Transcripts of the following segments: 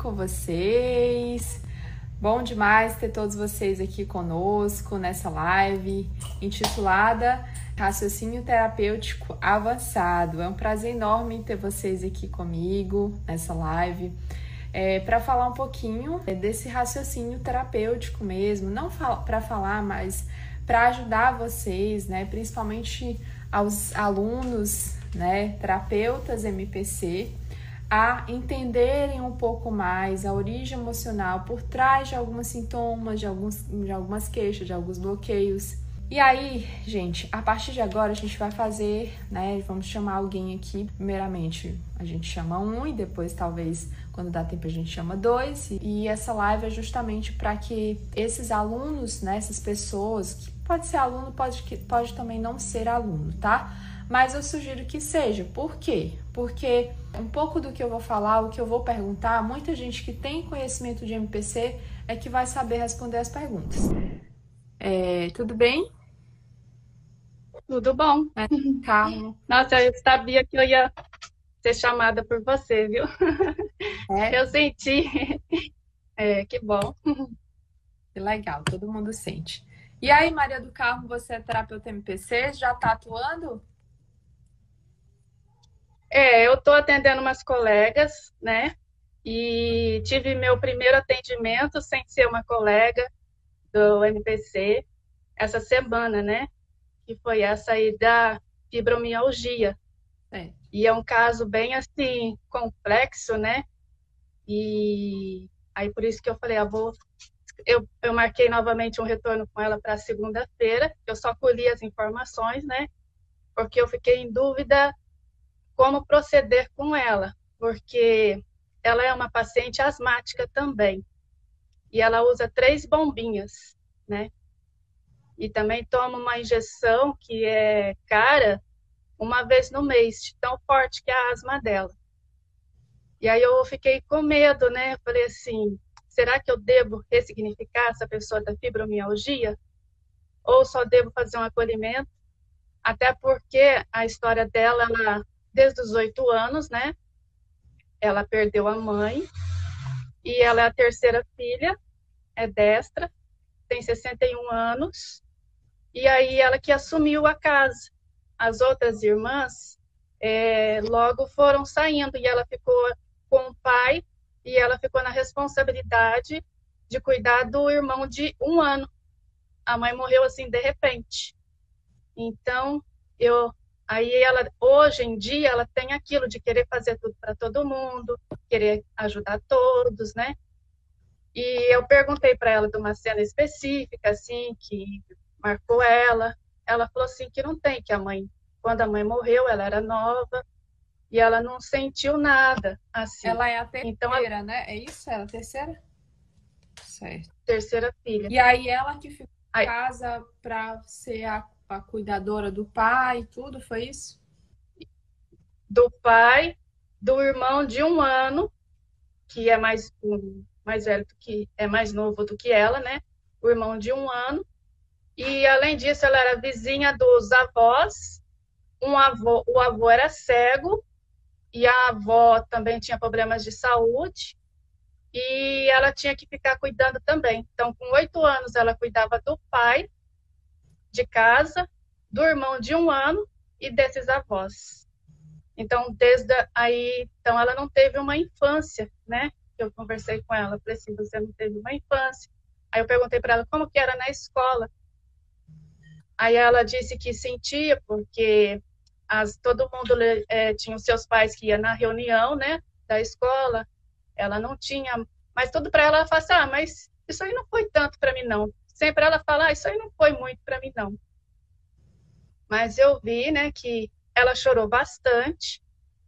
com vocês? Bom demais ter todos vocês aqui conosco nessa live intitulada Raciocínio Terapêutico Avançado. É um prazer enorme ter vocês aqui comigo nessa live. É, para falar um pouquinho desse raciocínio terapêutico mesmo, não para falar, mas para ajudar vocês, né, principalmente aos alunos, né, terapeutas MPC, a entenderem um pouco mais a origem emocional por trás de alguns sintomas, de, alguns, de algumas queixas, de alguns bloqueios. E aí, gente, a partir de agora a gente vai fazer, né? Vamos chamar alguém aqui. Primeiramente, a gente chama um e depois, talvez, quando dá tempo, a gente chama dois. E essa live é justamente para que esses alunos, né? Essas pessoas, que pode ser aluno, pode, pode também não ser aluno, tá? Mas eu sugiro que seja. Por quê? Porque um pouco do que eu vou falar, o que eu vou perguntar, muita gente que tem conhecimento de MPC é que vai saber responder as perguntas. É, tudo bem? Tudo bom. É. Nossa, eu sabia que eu ia ser chamada por você, viu? É? Eu senti. É, que bom. Que legal, todo mundo sente. E aí, Maria do Carmo, você é terapeuta MPC? Já está atuando? É, eu estou atendendo umas colegas, né? E tive meu primeiro atendimento sem ser uma colega do MPC essa semana, né? Que foi essa aí da fibromialgia. É. E é um caso bem assim complexo, né? E aí por isso que eu falei, ah, vou eu, eu marquei novamente um retorno com ela para segunda-feira. Eu só colhi as informações, né? Porque eu fiquei em dúvida como proceder com ela, porque ela é uma paciente asmática também. E ela usa três bombinhas, né? E também toma uma injeção que é cara uma vez no mês, tão forte que é a asma dela. E aí eu fiquei com medo, né? Eu falei assim, será que eu devo ressignificar essa pessoa da fibromialgia? Ou só devo fazer um acolhimento? Até porque a história dela, ela desde os oito anos, né? Ela perdeu a mãe e ela é a terceira filha, é destra, tem 61 anos, e aí ela que assumiu a casa. As outras irmãs é, logo foram saindo e ela ficou com o pai e ela ficou na responsabilidade de cuidar do irmão de um ano. A mãe morreu assim de repente. Então eu Aí ela, hoje em dia, ela tem aquilo de querer fazer tudo para todo mundo, querer ajudar todos, né? E eu perguntei para ela de uma cena específica, assim, que marcou ela. Ela falou assim que não tem, que a mãe, quando a mãe morreu, ela era nova e ela não sentiu nada, assim. Ela é a terceira, então, ela... né? É isso? Ela é a terceira? Certo. Terceira filha. E aí ela que ficou em casa para ser a a cuidadora do pai, tudo, foi isso? Do pai, do irmão de um ano, que é mais, mais velho do que, é mais novo do que ela, né? O irmão de um ano. E além disso, ela era vizinha dos avós. Um avô, o avô era cego e a avó também tinha problemas de saúde e ela tinha que ficar cuidando também. Então, com oito anos, ela cuidava do pai de casa, do irmão de um ano e desses avós. Então, desde aí, então ela não teve uma infância, né? Eu conversei com ela, falei assim, você não teve uma infância. Aí eu perguntei para ela como que era na escola. Aí ela disse que sentia porque as, todo mundo é, tinha os seus pais que ia na reunião, né, da escola. Ela não tinha, mas tudo para ela ela fala assim, ah, mas isso aí não foi tanto para mim não sempre ela fala, ah, isso aí não foi muito para mim não. Mas eu vi, né, que ela chorou bastante,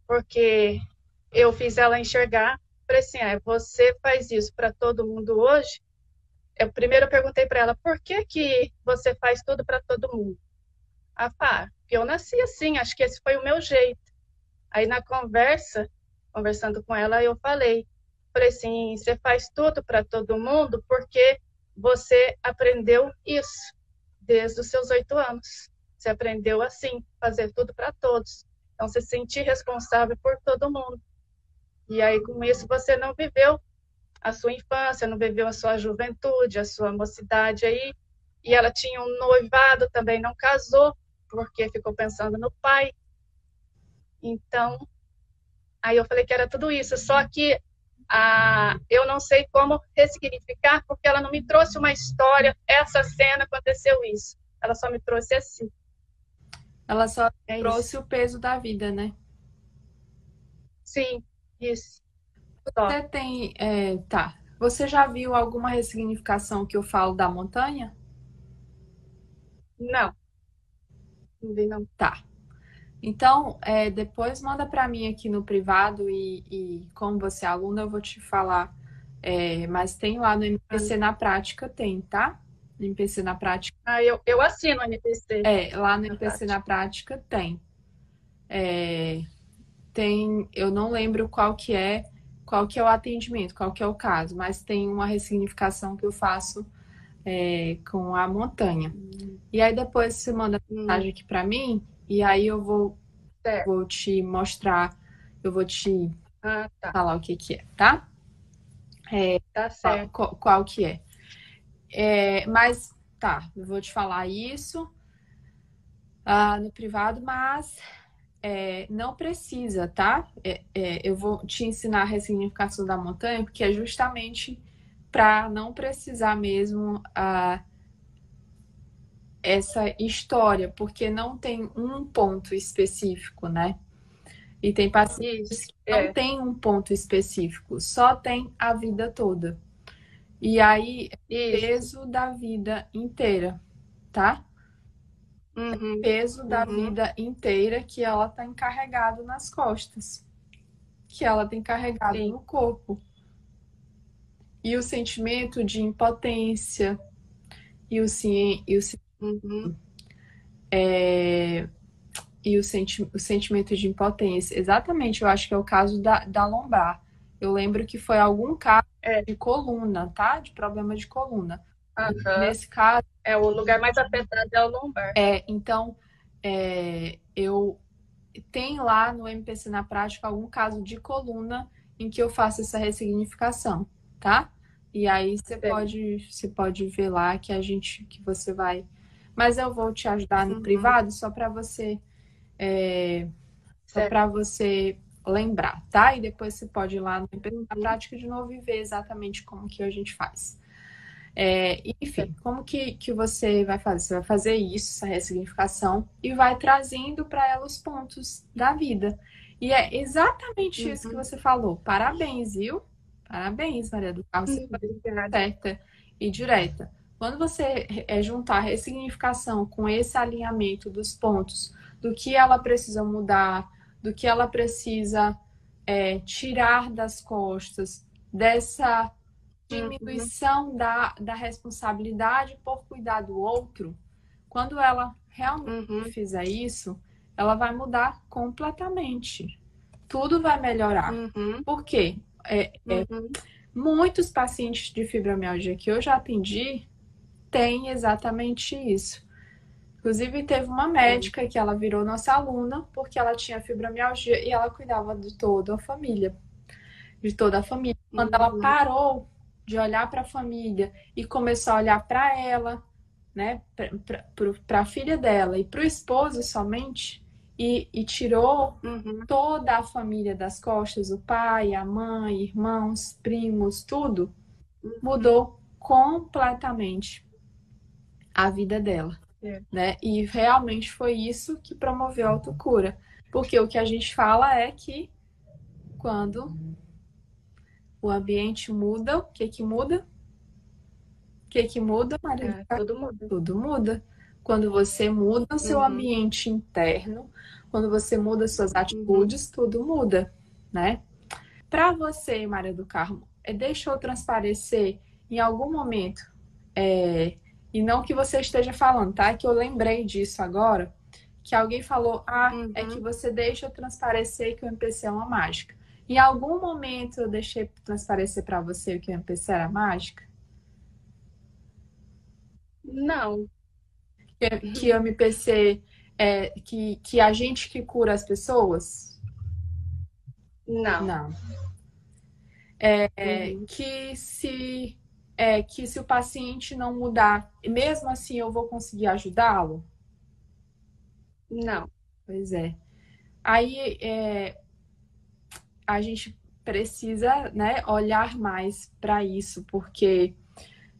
porque eu fiz ela enxergar, falei assim, ah, você faz isso para todo mundo hoje? Eu primeiro eu perguntei para ela, por que que você faz tudo para todo mundo? Ah, pá, eu nasci assim, acho que esse foi o meu jeito. Aí na conversa, conversando com ela, eu falei, falei assim, você faz tudo para todo mundo porque você aprendeu isso desde os seus oito anos. Você aprendeu assim, fazer tudo para todos. Então, se sentir responsável por todo mundo. E aí, com isso, você não viveu a sua infância, não viveu a sua juventude, a sua mocidade aí. E ela tinha um noivado, também não casou, porque ficou pensando no pai. Então, aí eu falei que era tudo isso. Só que ah, eu não sei como ressignificar, porque ela não me trouxe uma história, essa cena aconteceu isso. Ela só me trouxe assim. Ela só é trouxe isso. o peso da vida, né? Sim, isso. Você tem. É, tá. Você já viu alguma ressignificação que eu falo da montanha? Não. Não vi, não. Tá. Então, é, depois manda para mim aqui no privado e, e, como você é aluna, eu vou te falar. É, mas tem lá no MPC na prática, tem, tá? No MPC na prática. Ah, eu, eu assino o MPC. É, lá no MPC na prática tem. É, tem, eu não lembro qual que é, qual que é o atendimento, qual que é o caso, mas tem uma ressignificação que eu faço é, com a montanha. Hum. E aí depois você manda mensagem aqui para mim e aí eu vou, vou te mostrar, eu vou te ah, tá. falar o que que é, tá? É, tá certo. Qual, qual que é. é. Mas, tá, eu vou te falar isso ah, no privado, mas é, não precisa, tá? É, é, eu vou te ensinar a ressignificação da montanha, porque é justamente para não precisar mesmo ah, essa história, porque não tem um ponto específico, né? E tem pacientes que não é. tem um ponto específico, só tem a vida toda. E aí, é peso da vida inteira, tá? Uhum. peso da uhum. vida inteira que ela tá encarregado nas costas, que ela tem carregado Sim. no corpo. E o sentimento de impotência e o, e o Uhum. É, e o, senti o sentimento de impotência. Exatamente, eu acho que é o caso da, da lombar. Eu lembro que foi algum caso é. de coluna, tá? De problema de coluna. Uhum. Nesse caso. É, o lugar mais afetado é o lombar. É, então, é, eu tenho lá no MPC na prática algum caso de coluna em que eu faço essa ressignificação, tá? E aí você pode, você pode ver lá que a gente, que você vai mas eu vou te ajudar no uhum. privado só para você é, só para você lembrar, tá? E depois você pode ir lá na uhum. prática de novo e ver exatamente como que a gente faz. É, enfim, como que, que você vai fazer? Você vai fazer isso, essa ressignificação, e vai trazendo para ela os pontos da vida. E é exatamente uhum. isso que você falou. Parabéns, viu? Parabéns, Maria do Carmo. Você foi certa e direta. Quando você é, juntar ressignificação com esse alinhamento dos pontos, do que ela precisa mudar, do que ela precisa é, tirar das costas, dessa diminuição uhum. da, da responsabilidade por cuidar do outro, quando ela realmente uhum. fizer isso, ela vai mudar completamente. Tudo vai melhorar. Uhum. Por quê? É, é, uhum. muitos pacientes de fibromialgia que eu já atendi tem exatamente isso. Inclusive, teve uma médica que ela virou nossa aluna porque ela tinha fibromialgia e ela cuidava de toda a família. De toda a família. Quando ela parou de olhar para a família e começou a olhar para ela, né, para a filha dela e para o esposo somente, e, e tirou uhum. toda a família das costas, o pai, a mãe, irmãos, primos, tudo, uhum. mudou completamente a vida dela. É. Né? E realmente foi isso que promoveu a autocura. Porque o que a gente fala é que quando o ambiente muda, o que que muda? O que que muda, Maria? É, tudo muda. Tudo muda. Quando você muda o seu uhum. ambiente interno, quando você muda suas uhum. atitudes, uhum. tudo muda, né? Para você, Maria do Carmo, é, deixou transparecer em algum momento é, e não que você esteja falando, tá? É que eu lembrei disso agora, que alguém falou, ah, é uhum. é que você deixa transparecer que o MPC é uma mágica. Em algum momento eu deixei transparecer para você que o MPC era mágica? Não. Que, que o MPC é que, que a gente que cura as pessoas? Não. Não. é, uhum. que se é, que se o paciente não mudar, mesmo assim eu vou conseguir ajudá-lo? Não. Pois é. Aí é, a gente precisa né, olhar mais para isso, porque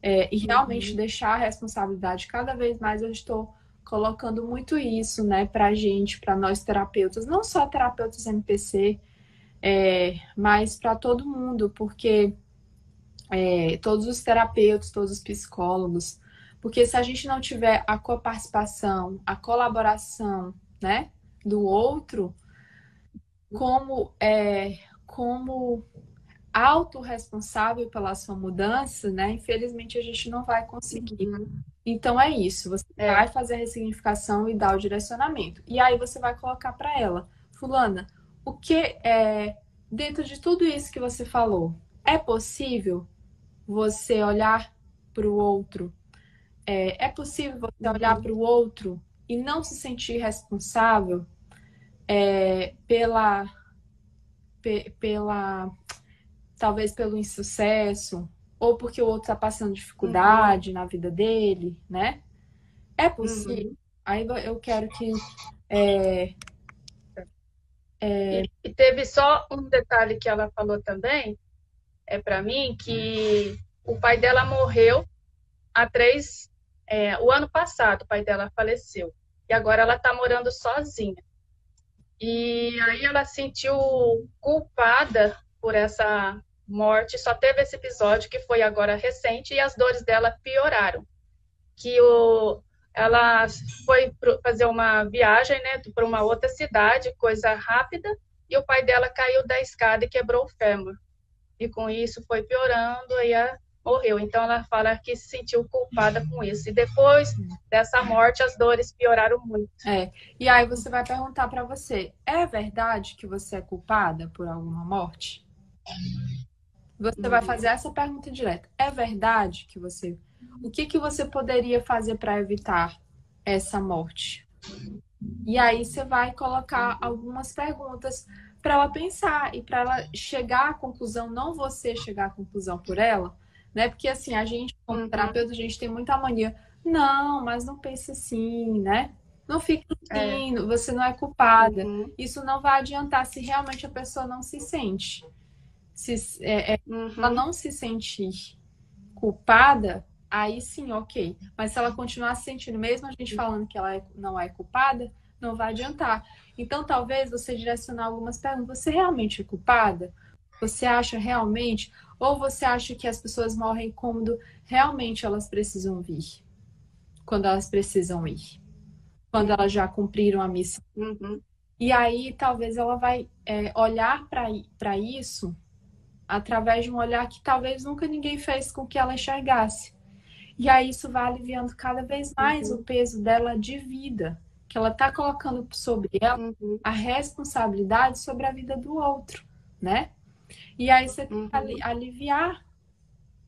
é, e realmente uhum. deixar a responsabilidade cada vez mais eu estou colocando muito isso né, para a gente, para nós terapeutas, não só terapeutas MPC, é, mas para todo mundo, porque é, todos os terapeutas, todos os psicólogos, porque se a gente não tiver a coparticipação, a colaboração, né, do outro, como é, como autorresponsável pela sua mudança, né, infelizmente a gente não vai conseguir. Uhum. Então é isso, você é. vai fazer a ressignificação e dar o direcionamento. E aí você vai colocar para ela, fulana, o que é dentro de tudo isso que você falou, é possível você olhar para o outro? É, é, possível você olhar para o outro e não se sentir responsável é, pela, pe, pela, talvez pelo insucesso ou porque o outro está passando dificuldade uhum. na vida dele, né? É possível. Uhum. Aí eu quero que é, é... E teve só um detalhe que ela falou também, é para mim que o pai dela morreu há três, é, o ano passado o pai dela faleceu e agora ela está morando sozinha. E aí ela sentiu culpada por essa morte. Só teve esse episódio que foi agora recente e as dores dela pioraram. Que o, ela foi fazer uma viagem, né, para uma outra cidade, coisa rápida, e o pai dela caiu da escada e quebrou o fêmur e com isso foi piorando, aí a, morreu. Então ela fala que se sentiu culpada com isso. E depois dessa morte, as dores pioraram muito. É. E aí você vai perguntar para você: é verdade que você é culpada por alguma morte? Você vai fazer essa pergunta direta. É verdade que você. O que, que você poderia fazer para evitar essa morte? E aí você vai colocar algumas perguntas para ela pensar e para ela chegar à conclusão, não você chegar à conclusão por ela, né? Porque assim, a gente, como uhum. terapeuta, a gente tem muita mania. Não, mas não pense assim, né? Não fique assim, é. você não é culpada. Uhum. Isso não vai adiantar se realmente a pessoa não se sente. Se é, é, uhum. ela não se sentir culpada, aí sim, ok. Mas se ela continuar se sentindo, mesmo a gente falando que ela é, não é culpada, não vai adiantar. Então, talvez você direcionar algumas perguntas. Você realmente é culpada? Você acha realmente? Ou você acha que as pessoas morrem quando realmente elas precisam vir? Quando elas precisam ir? Quando elas já cumpriram a missão? Uhum. E aí, talvez ela vai é, olhar para isso através de um olhar que talvez nunca ninguém fez com que ela enxergasse. E aí, isso vai aliviando cada vez mais uhum. o peso dela de vida que ela está colocando sobre ela uhum. a responsabilidade sobre a vida do outro, né? E aí você tem que uhum. aliviar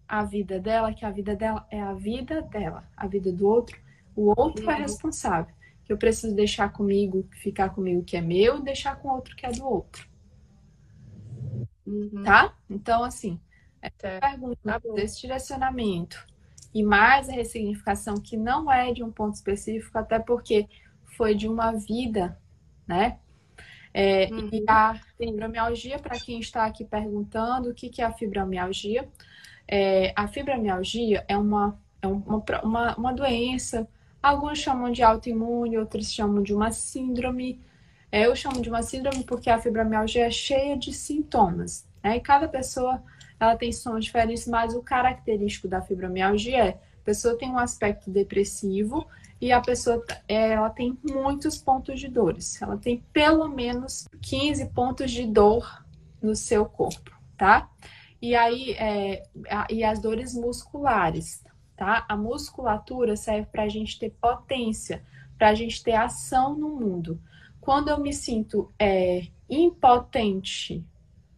a vida dela, que a vida dela é a vida dela, a vida do outro, o outro é uhum. é responsável. Que eu preciso deixar comigo, ficar comigo que é meu, deixar com o outro que é do outro. Uhum. Tá? Então, assim, essa pergunta tá desse direcionamento e mais a ressignificação que não é de um ponto específico, até porque foi de uma vida, né? É, uhum. E a fibromialgia, para quem está aqui perguntando, o que, que é a fibromialgia? É, a fibromialgia é uma, é uma, uma, uma doença, alguns chamam de autoimune, outros chamam de uma síndrome. É, eu chamo de uma síndrome porque a fibromialgia é cheia de sintomas, né? E cada pessoa ela tem sintomas diferentes, mas o característico da fibromialgia é a pessoa tem um aspecto depressivo e a pessoa ela tem muitos pontos de dores. Ela tem pelo menos 15 pontos de dor no seu corpo, tá? E aí, é, e as dores musculares, tá? A musculatura serve para a gente ter potência, para a gente ter ação no mundo. Quando eu me sinto é, impotente,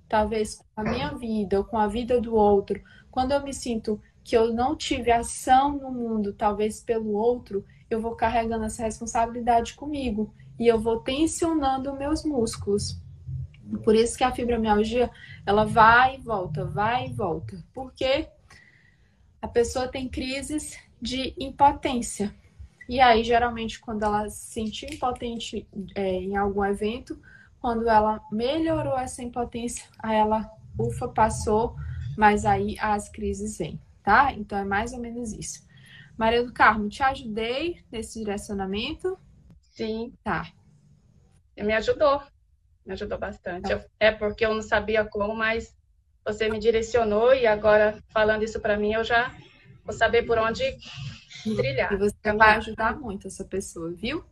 talvez com a minha vida ou com a vida do outro, quando eu me sinto que eu não tive ação no mundo, talvez pelo outro, eu vou carregando essa responsabilidade comigo e eu vou tensionando meus músculos. Por isso que a fibromialgia, ela vai e volta, vai e volta. Porque a pessoa tem crises de impotência. E aí, geralmente, quando ela se sentiu impotente é, em algum evento, quando ela melhorou essa impotência, aí ela, ufa, passou, mas aí as crises vêm, tá? Então é mais ou menos isso. Maria do Carmo, te ajudei nesse direcionamento? Sim. Tá. Me ajudou, me ajudou bastante. Tá. é porque eu não sabia como, mas você me direcionou e agora falando isso para mim, eu já vou saber por onde trilhar. E você vai ajudar muito essa pessoa, viu?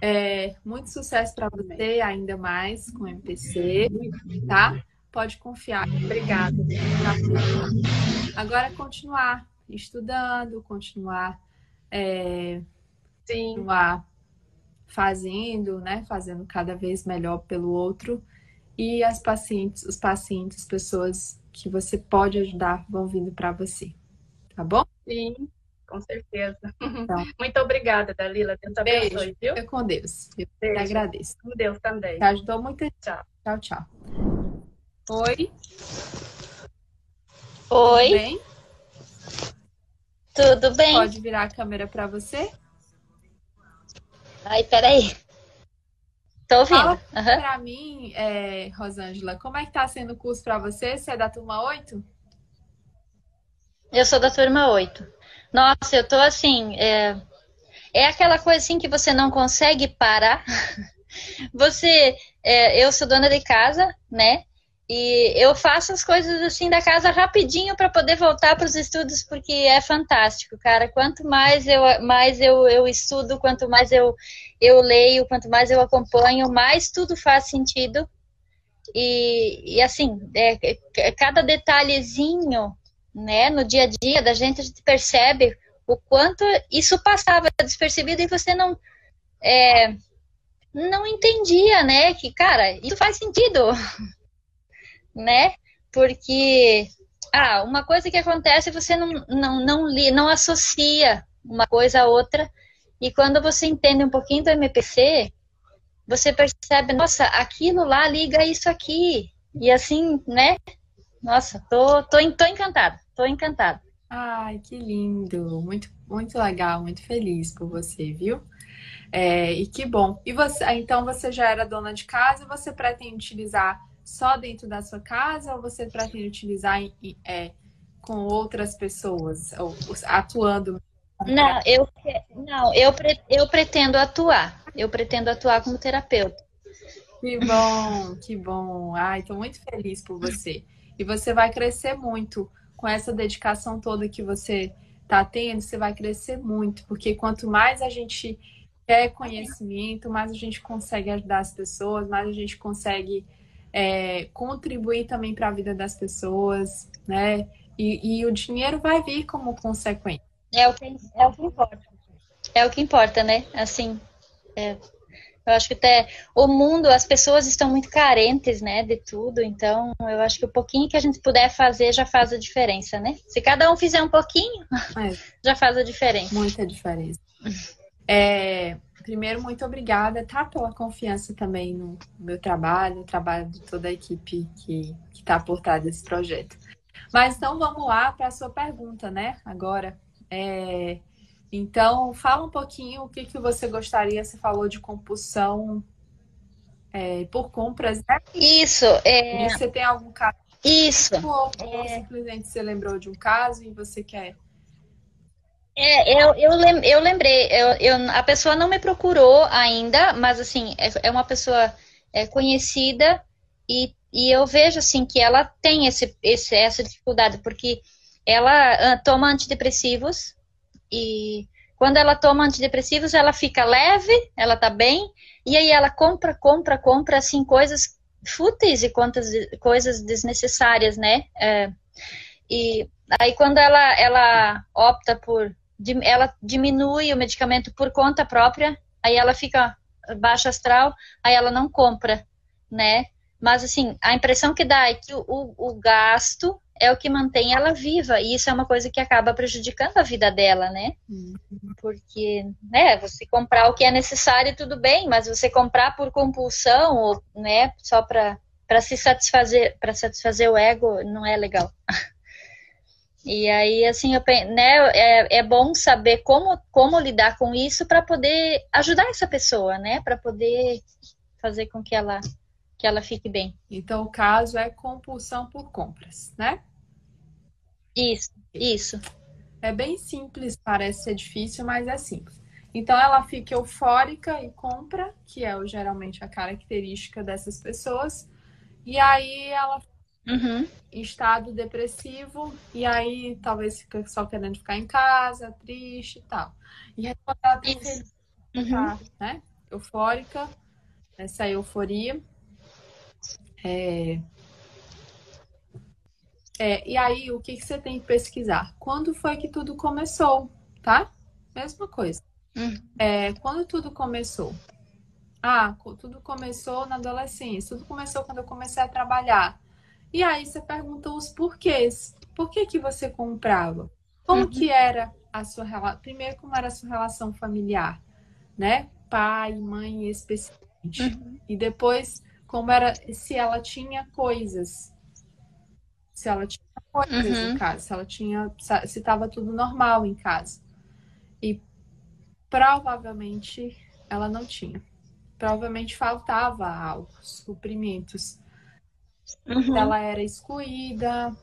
É, muito sucesso para você, ainda mais com o MPC, tá? Pode confiar. Obrigada. Agora continuar estudando, continuar, é, Sim. continuar fazendo, né? Fazendo cada vez melhor pelo outro. E as pacientes, os pacientes, as pessoas que você pode ajudar vão vindo para você. Tá bom? Sim com certeza. Então, Muito obrigada, Dalila. Deus abençoe, beijo. viu? Eu com Deus. Eu beijo. agradeço. Com Deus também. Te ajudou muito. Tchau. Tchau, tchau. Oi. Oi. Tudo bem? Tudo bem? Pode virar a câmera para você? Ai, peraí. Tô ouvindo. Fala uhum. pra mim, é, Rosângela, como é que tá sendo o curso para você? Você é da turma 8? Eu sou da turma 8. Nossa, eu tô assim. É, é aquela coisa assim que você não consegue parar. Você, é, eu sou dona de casa, né? E eu faço as coisas assim da casa rapidinho para poder voltar para os estudos, porque é fantástico, cara. Quanto mais eu, mais eu, eu estudo, quanto mais eu, eu leio, quanto mais eu acompanho, mais tudo faz sentido. E, e assim, é, é, cada detalhezinho né, no dia a dia da gente, a gente percebe o quanto isso passava despercebido e você não é, não entendia, né, que, cara, isso faz sentido, né, porque, ah, uma coisa que acontece você não, não, não, li, não associa uma coisa a outra, e quando você entende um pouquinho do MPC, você percebe, nossa, aquilo lá liga isso aqui, e assim, né, nossa, tô, tô, tô encantada, tô encantada. Ai, que lindo! Muito, muito legal, muito feliz por você, viu? É, e que bom. E você, então você já era dona de casa e você pretende utilizar só dentro da sua casa ou você pretende utilizar é, com outras pessoas, ou, atuando? Não, eu, não eu, eu pretendo atuar. Eu pretendo atuar como terapeuta. Que bom, que bom. Ai, estou muito feliz por você. E você vai crescer muito com essa dedicação toda que você está tendo, você vai crescer muito, porque quanto mais a gente quer conhecimento, mais a gente consegue ajudar as pessoas, mais a gente consegue é, contribuir também para a vida das pessoas, né? E, e, o dinheiro vai vir como consequência. É o que, é o que importa. É o que importa, né? Assim, é, eu acho que até o mundo, as pessoas estão muito carentes, né, de tudo. Então, eu acho que o pouquinho que a gente puder fazer já faz a diferença, né? Se cada um fizer um pouquinho, é. já faz a diferença. Muita diferença. É, primeiro, muito obrigada, tá? Pela confiança também no meu trabalho, no trabalho de toda a equipe que está por trás desse projeto. Mas então vamos lá para a sua pergunta, né? Agora. É, então, fala um pouquinho o que, que você gostaria, você falou de compulsão é, por compras, né? Isso. É... Você tem algum caso? Isso. Ou, ou é... simplesmente você lembrou de um caso e você quer... É, eu, eu, lem eu lembrei, eu, eu, a pessoa não me procurou ainda, mas assim, é, é uma pessoa é, conhecida e, e eu vejo assim que ela tem esse, esse, essa dificuldade, porque ela uh, toma antidepressivos, e quando ela toma antidepressivos, ela fica leve, ela tá bem, e aí ela compra, compra, compra, assim, coisas fúteis e quantas coisas desnecessárias, né? É, e aí quando ela, ela opta por, ela diminui o medicamento por conta própria, aí ela fica baixa astral, aí ela não compra, né? Mas assim, a impressão que dá é que o, o gasto é o que mantém ela viva. E isso é uma coisa que acaba prejudicando a vida dela, né? Uhum. Porque, né, você comprar o que é necessário, tudo bem, mas você comprar por compulsão, ou, né, só para para se satisfazer, para satisfazer o ego, não é legal. E aí, assim, eu, né, é, é bom saber como, como lidar com isso para poder ajudar essa pessoa, né? Para poder fazer com que ela, que ela fique bem. Então, o caso é compulsão por compras, né? Isso, isso. É bem simples, parece ser difícil, mas é simples. Então, ela fica eufórica e compra, que é geralmente a característica dessas pessoas. E aí ela uhum. estado depressivo, e aí talvez fica só querendo ficar em casa, triste e tal. E aí quando ela tá feliz, uhum. tá, né? Eufórica, essa euforia. É... É, e aí, o que, que você tem que pesquisar? Quando foi que tudo começou, tá? Mesma coisa. Uhum. É, quando tudo começou? Ah, tudo começou na adolescência, tudo começou quando eu comecei a trabalhar. E aí você pergunta os porquês. Por que, que você comprava? Como uhum. que era a sua relação? Primeiro, como era a sua relação familiar, né? Pai, mãe, especialmente. Uhum. E depois, como era se ela tinha coisas. Se ela tinha coisas uhum. em casa, se ela tinha. Se estava tudo normal em casa. E provavelmente ela não tinha. Provavelmente faltava algo, suprimentos Uhum. Ela era excluída.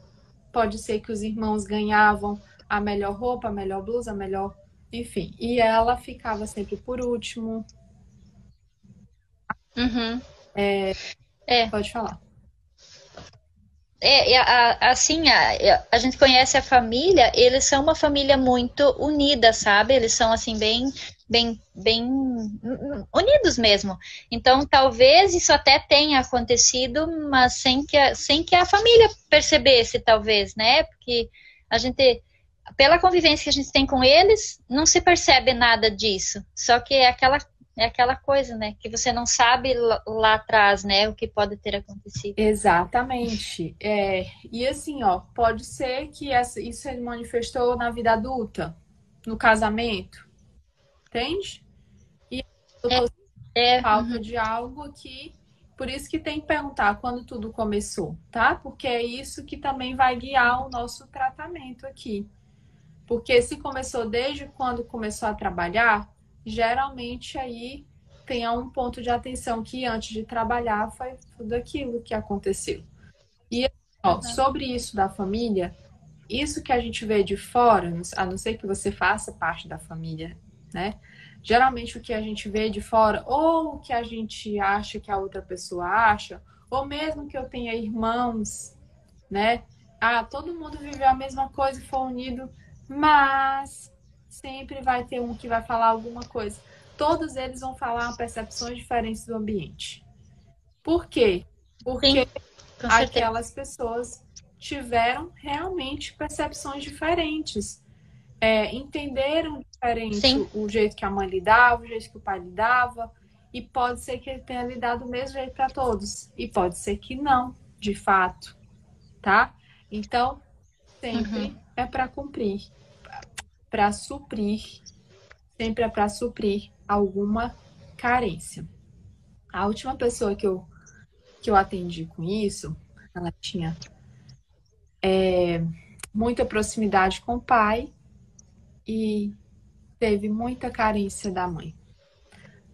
Pode ser que os irmãos ganhavam a melhor roupa, a melhor blusa, a melhor. Enfim. E ela ficava sempre por último. Uhum. É... é. Pode falar. É, assim, a, a gente conhece a família, eles são uma família muito unida, sabe? Eles são, assim, bem bem, bem unidos mesmo. Então, talvez isso até tenha acontecido, mas sem que a, sem que a família percebesse, talvez, né? Porque a gente, pela convivência que a gente tem com eles, não se percebe nada disso. Só que é aquela é aquela coisa, né? Que você não sabe lá, atrás, né? O que pode ter acontecido. Exatamente. É, e assim, ó, pode ser que isso se manifestou na vida adulta, no casamento, entende? E é, é, falta uhum. de algo que por isso que tem que perguntar quando tudo começou, tá? Porque é isso que também vai guiar o nosso tratamento aqui. Porque se começou desde quando começou a trabalhar, geralmente aí tem um ponto de atenção que antes de trabalhar foi tudo aquilo que aconteceu. E ó, uhum. sobre isso da família, isso que a gente vê de fora, a não ser que você faça parte da família né? Geralmente o que a gente vê de fora, ou o que a gente acha que a outra pessoa acha, ou mesmo que eu tenha irmãos, né? Ah, todo mundo viveu a mesma coisa e foi unido, mas sempre vai ter um que vai falar alguma coisa. Todos eles vão falar percepções diferentes do ambiente. Por quê? Porque Sim, aquelas pessoas tiveram realmente percepções diferentes é, entenderam diferente o, o, jeito que a mãe lidava, o jeito que o pai lidava, e pode ser que ele tenha lidado do mesmo jeito para todos, e pode ser que não, de fato, tá? Então, sempre uhum. é para cumprir, para suprir, sempre é para suprir alguma carência. A última pessoa que eu, que eu atendi com isso, ela tinha é, muita proximidade com o pai, e teve muita carência da mãe.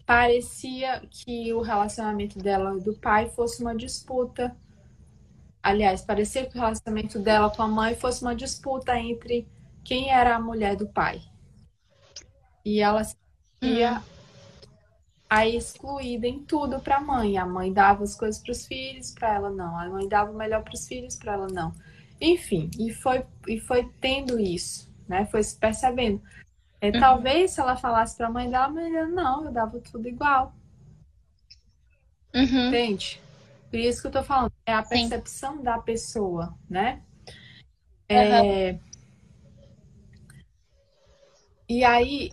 Parecia que o relacionamento dela do pai fosse uma disputa. Aliás, parecia que o relacionamento dela com a mãe fosse uma disputa entre quem era a mulher do pai. E ela se sentia hum. a excluída em tudo para a mãe. A mãe dava as coisas para os filhos, para ela não. A mãe dava o melhor para os filhos, para ela não. Enfim, e foi, e foi tendo isso né? Foi se percebendo. É, uhum. Talvez se ela falasse para a mãe dela, mas não, eu dava tudo igual. Uhum. Entende? Por isso que eu tô falando, é a percepção Sim. da pessoa, né? É... Uhum. E aí,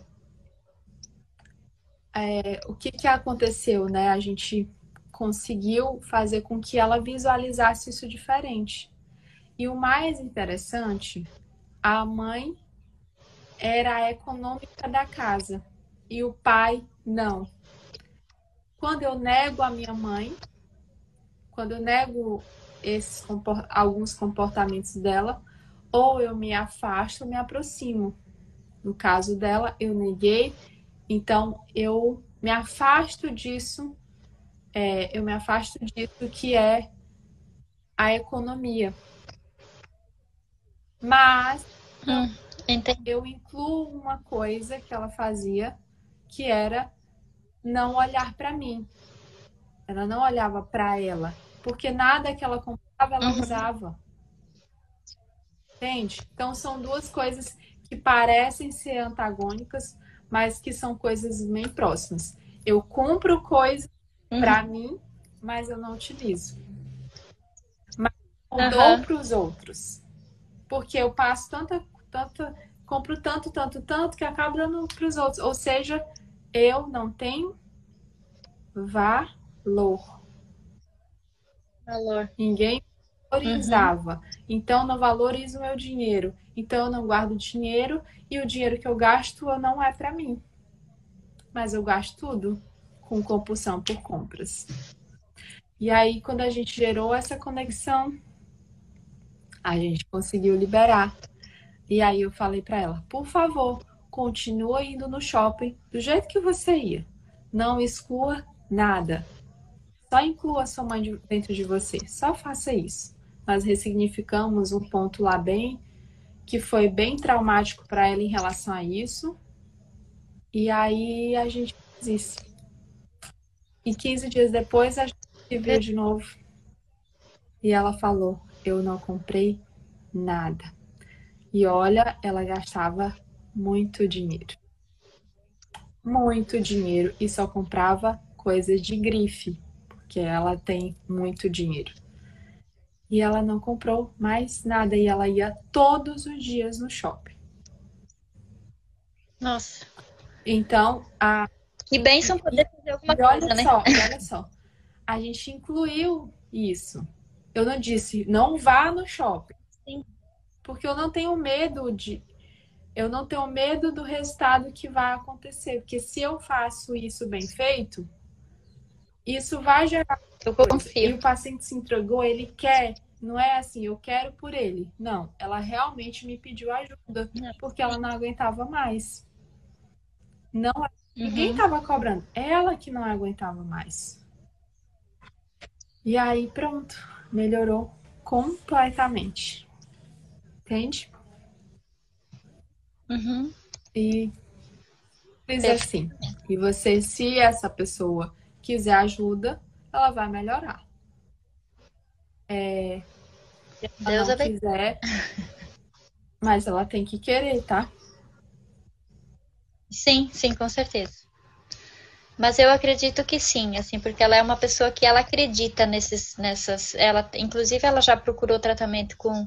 é, o que que aconteceu, né? A gente conseguiu fazer com que ela visualizasse isso diferente. E o mais interessante, a mãe era a econômica da casa e o pai não. Quando eu nego a minha mãe, quando eu nego esses alguns comportamentos dela, ou eu me afasto ou me aproximo. No caso dela, eu neguei, então eu me afasto disso, é, eu me afasto disso que é a economia. Mas hum, eu incluo uma coisa que ela fazia, que era não olhar para mim. Ela não olhava para ela, porque nada que ela comprava ela uhum. usava. Entende? Então são duas coisas que parecem ser antagônicas, mas que são coisas bem próximas. Eu compro coisas uhum. para mim, mas eu não utilizo. Mas eu uhum. dou para os outros. Porque eu passo tanta, tanta, compro tanto, tanto, tanto que acabo dando para os outros. Ou seja, eu não tenho valor. Valor. Ninguém valorizava. Uhum. Então, não valorizo o meu dinheiro. Então, eu não guardo dinheiro e o dinheiro que eu gasto não é para mim. Mas eu gasto tudo com compulsão por compras. E aí, quando a gente gerou essa conexão, a gente conseguiu liberar. E aí eu falei para ela: por favor, continua indo no shopping do jeito que você ia. Não exclua nada. Só inclua sua mãe dentro de você. Só faça isso. Nós ressignificamos um ponto lá bem que foi bem traumático para ela em relação a isso. E aí a gente fez isso. E 15 dias depois a gente se de novo. E ela falou: Eu não comprei nada. E olha, ela gastava muito dinheiro. Muito dinheiro e só comprava coisas de grife, porque ela tem muito dinheiro. E ela não comprou mais nada e ela ia todos os dias no shopping. Nossa. Então, a que bênção poder fazer alguma e olha coisa, né? só, Olha só, a gente incluiu isso. Eu não disse, não vá no shopping. Porque eu não tenho medo de eu não tenho medo do resultado que vai acontecer, porque se eu faço isso bem feito, isso vai gerar. Eu confio. E o paciente se entregou, ele quer. Não é assim, eu quero por ele. Não, ela realmente me pediu ajuda, porque ela não aguentava mais. Não, uhum. ninguém estava cobrando. Ela que não aguentava mais. E aí, pronto, melhorou completamente. Entende? Uhum. E fez assim. E você, se essa pessoa quiser ajuda, ela vai melhorar. É, se ela não quiser, mas ela tem que querer, tá? Sim, sim, com certeza. Mas eu acredito que sim, assim, porque ela é uma pessoa que ela acredita nesses, nessas, ela, inclusive, ela já procurou tratamento com,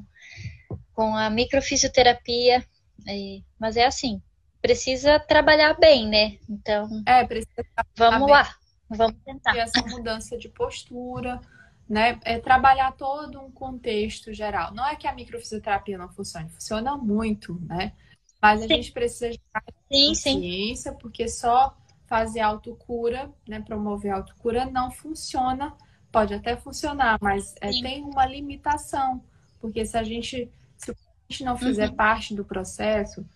com a microfisioterapia, e, mas é assim, precisa trabalhar bem, né? Então, é, precisa vamos lá. Vamos tentar. E essa mudança de postura, né? É trabalhar todo um contexto geral. Não é que a microfisioterapia não funcione, funciona muito, né? Mas a sim. gente precisa de sim, consciência, sim. porque só fazer autocura, né, promover autocura não funciona. Pode até funcionar, mas é, tem uma limitação, porque se a gente gente não fizer uhum. parte do processo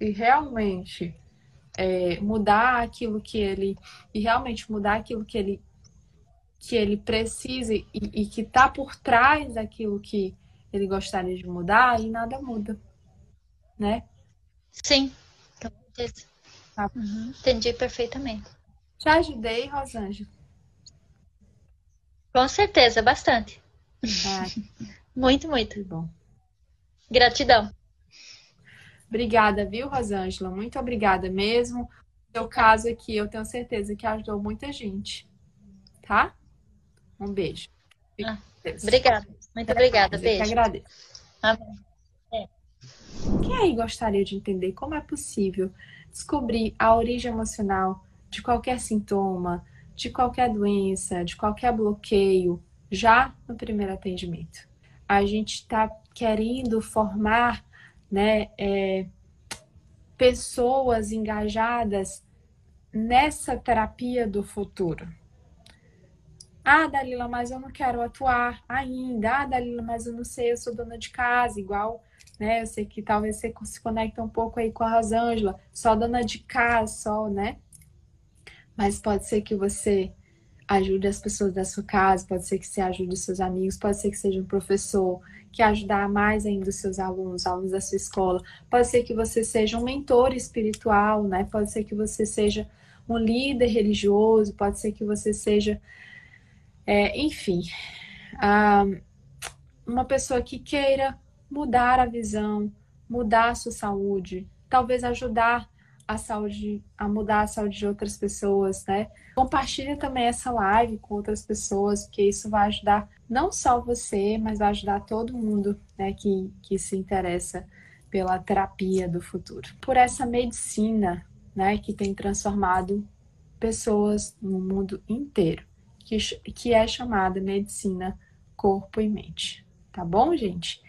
e realmente é, mudar aquilo que ele e realmente mudar aquilo que ele que ele precisa e, e que está por trás daquilo que ele gostaria de mudar e nada muda, né? Sim, com certeza. Tá. Uhum. Entendi perfeitamente. Te ajudei, Rosângela? Com certeza, bastante. Ah. muito, muito. Bom. Gratidão. Obrigada, viu, Rosângela? Muito obrigada mesmo. O seu caso aqui, eu tenho certeza que ajudou muita gente. Tá? Um beijo. Ah, obrigada. Muito obrigada. Beijo. Eu que agradeço. Amém. É. Quem aí gostaria de entender como é possível descobrir a origem emocional de qualquer sintoma, de qualquer doença, de qualquer bloqueio, já no primeiro atendimento? A gente está querendo formar né, é, pessoas engajadas nessa terapia do futuro. Ah, Dalila, mas eu não quero atuar ainda. Ah, Dalila, mas eu não sei, eu sou dona de casa, igual, né? Eu sei que talvez você se conecta um pouco aí com a Rosângela, só dona de casa, só, né? Mas pode ser que você ajude as pessoas da sua casa, pode ser que você ajude os seus amigos, pode ser que seja um professor que ajudar mais ainda os seus alunos, alunos da sua escola, pode ser que você seja um mentor espiritual, né? Pode ser que você seja um líder religioso, pode ser que você seja, é, enfim, uma pessoa que queira mudar a visão, mudar a sua saúde, talvez ajudar a saúde, a mudar a saúde de outras pessoas, né? Compartilhe também essa live com outras pessoas, porque isso vai ajudar não só você, mas vai ajudar todo mundo, né, que, que se interessa pela terapia do futuro. Por essa medicina, né, que tem transformado pessoas no mundo inteiro, que, que é chamada medicina corpo e mente. Tá bom, gente?